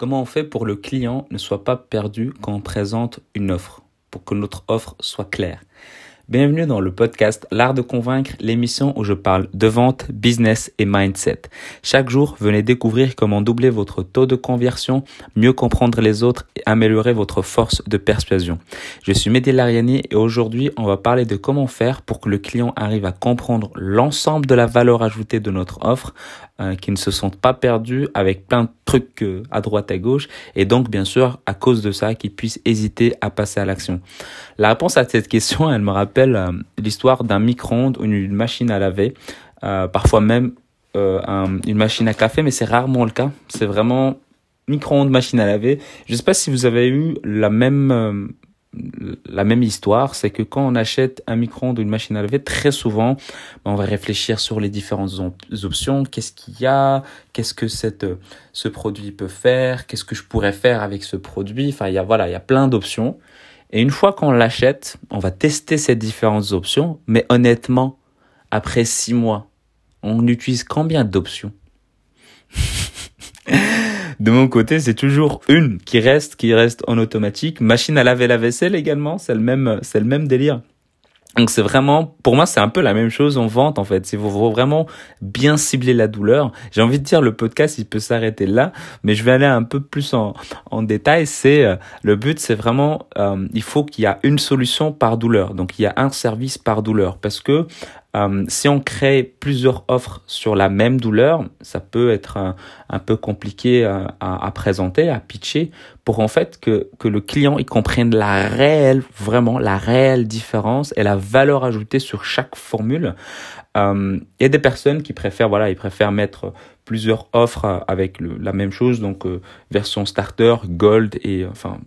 Comment on fait pour le client ne soit pas perdu quand on présente une offre, pour que notre offre soit claire? Bienvenue dans le podcast L'Art de Convaincre, l'émission où je parle de vente, business et mindset. Chaque jour, venez découvrir comment doubler votre taux de conversion, mieux comprendre les autres et améliorer votre force de persuasion. Je suis Mehdi Lariani et aujourd'hui, on va parler de comment faire pour que le client arrive à comprendre l'ensemble de la valeur ajoutée de notre offre, euh, qu'il ne se sente pas perdu avec plein de trucs euh, à droite à gauche et donc bien sûr à cause de ça qu'il puisse hésiter à passer à l'action. La réponse à cette question, elle me rappelle euh, l'histoire d'un micro-ondes ou une machine à laver, euh, parfois même euh, une machine à café, mais c'est rarement le cas. C'est vraiment micro-ondes, machine à laver. Je ne sais pas si vous avez eu la même la même histoire, c'est que quand on achète un micro-ondes ou une machine à laver, très souvent, on va réfléchir sur les différentes options. Qu'est-ce qu'il y a? Qu'est-ce que cette, ce produit peut faire? Qu'est-ce que je pourrais faire avec ce produit? Enfin, il y a voilà, il y a plein d'options. Et une fois qu'on l'achète, on va tester ces différentes options. Mais honnêtement, après six mois, on utilise combien d'options De mon côté, c'est toujours une qui reste, qui reste en automatique. Machine à laver la vaisselle également, c'est le même, c'est le même délire. Donc c'est vraiment, pour moi, c'est un peu la même chose en vente en fait. Il faut vraiment bien cibler la douleur. J'ai envie de dire le podcast, il peut s'arrêter là, mais je vais aller un peu plus en, en détail. C'est euh, le but, c'est vraiment, euh, il faut qu'il y a une solution par douleur. Donc il y a un service par douleur parce que euh, si on crée plusieurs offres sur la même douleur, ça peut être un, peu compliqué à, à, présenter, à pitcher, pour en fait que, que le client il comprenne la réelle, vraiment la réelle différence et la valeur ajoutée sur chaque formule. Euh, il y a des personnes qui préfèrent, voilà, ils préfèrent mettre plusieurs offres avec la même chose, donc euh, version starter, gold et enfin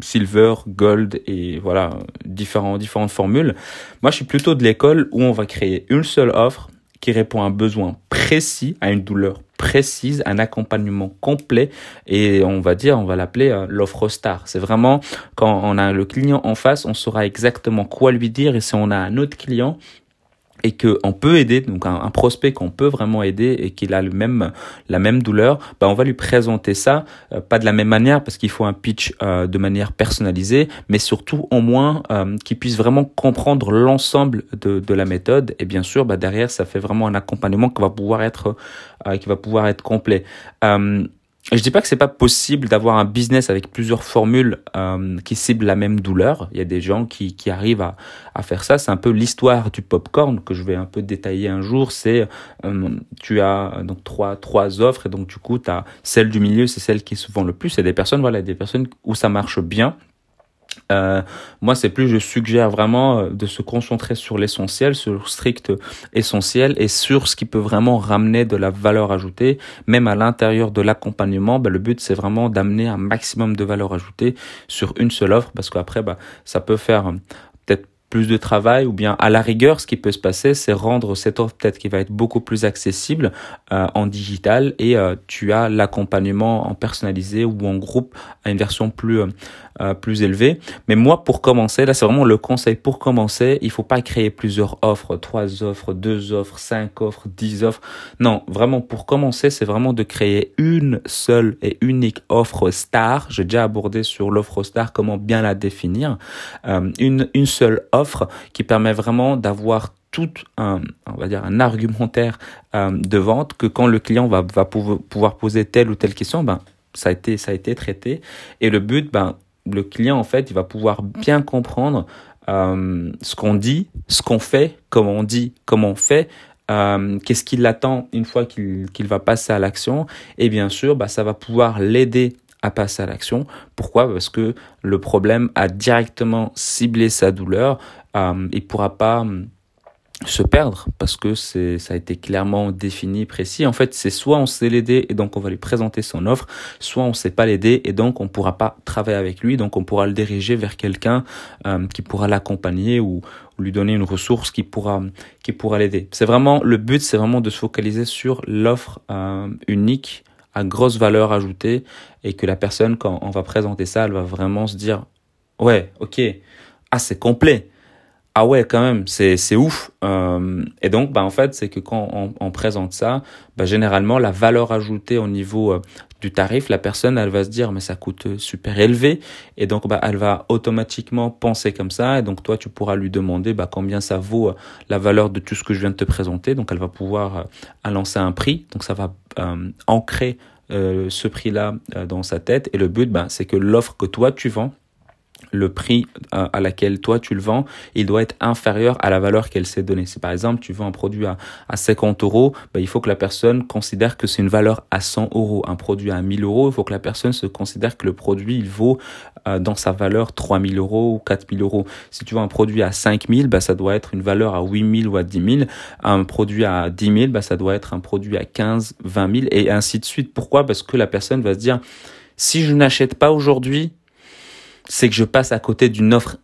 silver, gold et voilà, différents, différentes formules. Moi, je suis plutôt de l'école où on va créer une seule offre qui répond à un besoin précis, à une douleur précise, un accompagnement complet et on va dire, on va l'appeler euh, l'offre star. C'est vraiment quand on a le client en face, on saura exactement quoi lui dire et si on a un autre client, et qu'on peut aider, donc un, prospect qu'on peut vraiment aider et qu'il a le même, la même douleur, bah on va lui présenter ça, euh, pas de la même manière parce qu'il faut un pitch euh, de manière personnalisée, mais surtout au moins euh, qu'il puisse vraiment comprendre l'ensemble de, de la méthode et bien sûr bah derrière ça fait vraiment un accompagnement qui va pouvoir être qui va pouvoir être complet. Je dis pas que c'est pas possible d'avoir un business avec plusieurs formules euh, qui ciblent la même douleur. Il y a des gens qui, qui arrivent à, à faire ça. C'est un peu l'histoire du popcorn que je vais un peu détailler un jour. C'est euh, tu as donc trois trois offres et donc du coup tu celle du milieu, c'est celle qui est souvent le plus. C'est des personnes voilà des personnes où ça marche bien euh, moi, c'est plus, je suggère vraiment euh, de se concentrer sur l'essentiel, sur le strict essentiel et sur ce qui peut vraiment ramener de la valeur ajoutée, même à l'intérieur de l'accompagnement. Bah, le but, c'est vraiment d'amener un maximum de valeur ajoutée sur une seule offre, parce qu'après, bah, ça peut faire plus de travail ou bien à la rigueur ce qui peut se passer c'est rendre cette offre peut-être qui va être beaucoup plus accessible euh, en digital et euh, tu as l'accompagnement en personnalisé ou en groupe à une version plus euh, plus élevée. Mais moi pour commencer là c'est vraiment le conseil pour commencer. Il faut pas créer plusieurs offres trois offres deux offres cinq offres dix offres. Non vraiment pour commencer c'est vraiment de créer une seule et unique offre star. J'ai déjà abordé sur l'offre star comment bien la définir. Une une seule offre qui permet vraiment d'avoir tout un, on va dire, un argumentaire euh, de vente que quand le client va, va pouvoir poser telle ou telle question, ben, ça a été, ça a été traité. Et le but, ben, le client, en fait, il va pouvoir bien comprendre euh, ce qu'on dit, ce qu'on fait, comment on dit, comment on fait, euh, qu'est-ce qu'il attend une fois qu'il qu'il va passer à l'action. Et bien sûr, bah, ça va pouvoir l'aider à passer à l'action. Pourquoi? Parce que le problème a directement ciblé sa douleur. Euh, il pourra pas hum, se perdre parce que c'est ça a été clairement défini précis en fait c'est soit on sait l'aider et donc on va lui présenter son offre soit on sait pas l'aider et donc on pourra pas travailler avec lui donc on pourra le diriger vers quelqu'un euh, qui pourra l'accompagner ou, lui donner une ressource qui pourra qui pourra l'aider c'est vraiment le but c'est vraiment de se focaliser sur l'offre euh, unique à grosse valeur ajoutée et que la personne, quand on va présenter ça, elle va vraiment se dire, ouais, ok, ah, c'est complet. Ah ouais, quand même, c'est, ouf. Euh, et donc, bah, en fait, c'est que quand on, on présente ça, bah, généralement, la valeur ajoutée au niveau euh, du tarif, la personne, elle va se dire, mais ça coûte super élevé. Et donc, bah, elle va automatiquement penser comme ça. Et donc, toi, tu pourras lui demander bah, combien ça vaut euh, la valeur de tout ce que je viens de te présenter. Donc, elle va pouvoir euh, annoncer un prix. Donc, ça va euh, ancrer ce prix-là dans sa tête. Et le but, bah, c'est que l'offre que toi, tu vends, le prix à laquelle toi tu le vends, il doit être inférieur à la valeur qu'elle s'est donnée. Si par exemple tu vends un produit à, à 50 euros, ben, il faut que la personne considère que c'est une valeur à 100 euros. Un produit à 1000 euros, il faut que la personne se considère que le produit il vaut euh, dans sa valeur 3000 euros ou 4000 euros. Si tu vends un produit à 5000, ben, ça doit être une valeur à 8000 ou à 10 000. Un produit à 10 000, ben, ça doit être un produit à 15, 20 000 et ainsi de suite. Pourquoi? Parce que la personne va se dire, si je n'achète pas aujourd'hui, c'est que je passe à côté d'une offre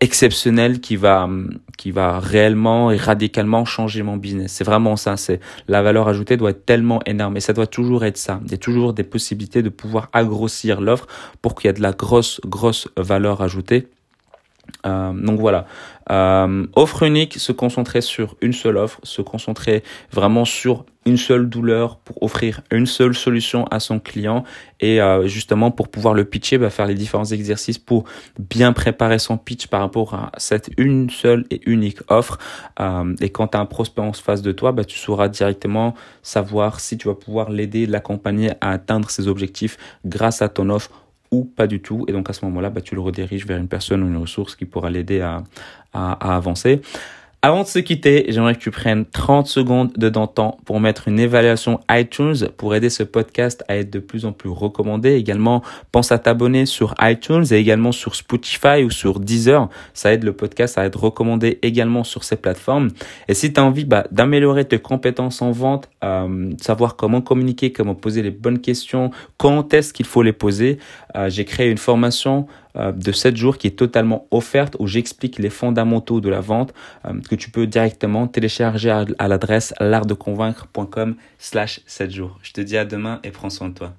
exceptionnelle qui va qui va réellement et radicalement changer mon business. C'est vraiment ça, c'est la valeur ajoutée doit être tellement énorme et ça doit toujours être ça. Il y a toujours des possibilités de pouvoir agrossir l'offre pour qu'il y ait de la grosse grosse valeur ajoutée euh, donc voilà, euh, offre unique, se concentrer sur une seule offre, se concentrer vraiment sur une seule douleur pour offrir une seule solution à son client et euh, justement pour pouvoir le pitcher, bah, faire les différents exercices pour bien préparer son pitch par rapport à cette une seule et unique offre. Et quand tu as un prospect en face de toi, bah, tu sauras directement savoir si tu vas pouvoir l'aider, l'accompagner à atteindre ses objectifs grâce à ton offre pas du tout. Et donc à ce moment-là, bah, tu le rediriges vers une personne ou une ressource qui pourra l'aider à avancer. Avant de se quitter, j'aimerais que tu prennes 30 secondes de temps pour mettre une évaluation iTunes pour aider ce podcast à être de plus en plus recommandé. Également, pense à t'abonner sur iTunes et également sur Spotify ou sur Deezer. Ça aide le podcast à être recommandé également sur ces plateformes. Et si tu as envie bah, d'améliorer tes compétences en vente, euh, savoir comment communiquer, comment poser les bonnes questions, quand est-ce qu'il faut les poser, euh, j'ai créé une formation de 7 jours qui est totalement offerte où j'explique les fondamentaux de la vente euh, que tu peux directement télécharger à, l'adresse l'artdeconvaincre.com slash 7 jours. Je te dis à demain et prends soin de toi.